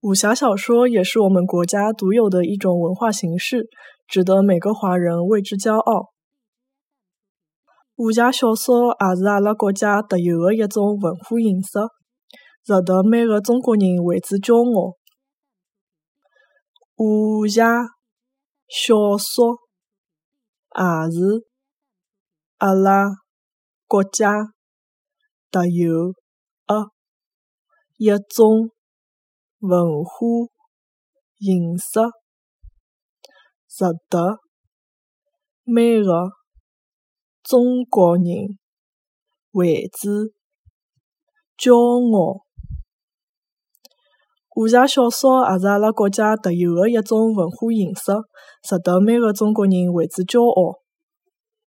武侠小说也是我们国家独有的一种文化形式，值得每个华人为之骄傲。武侠小说也是阿拉国家特有的一种文化形式，值得每个中国人为之骄傲。武侠小说也是阿拉国家特有的一种。文化形式值得每个中国人为之骄傲。武侠小说也是阿拉国家特有的一种文化形式，值得每个中国人为之骄傲。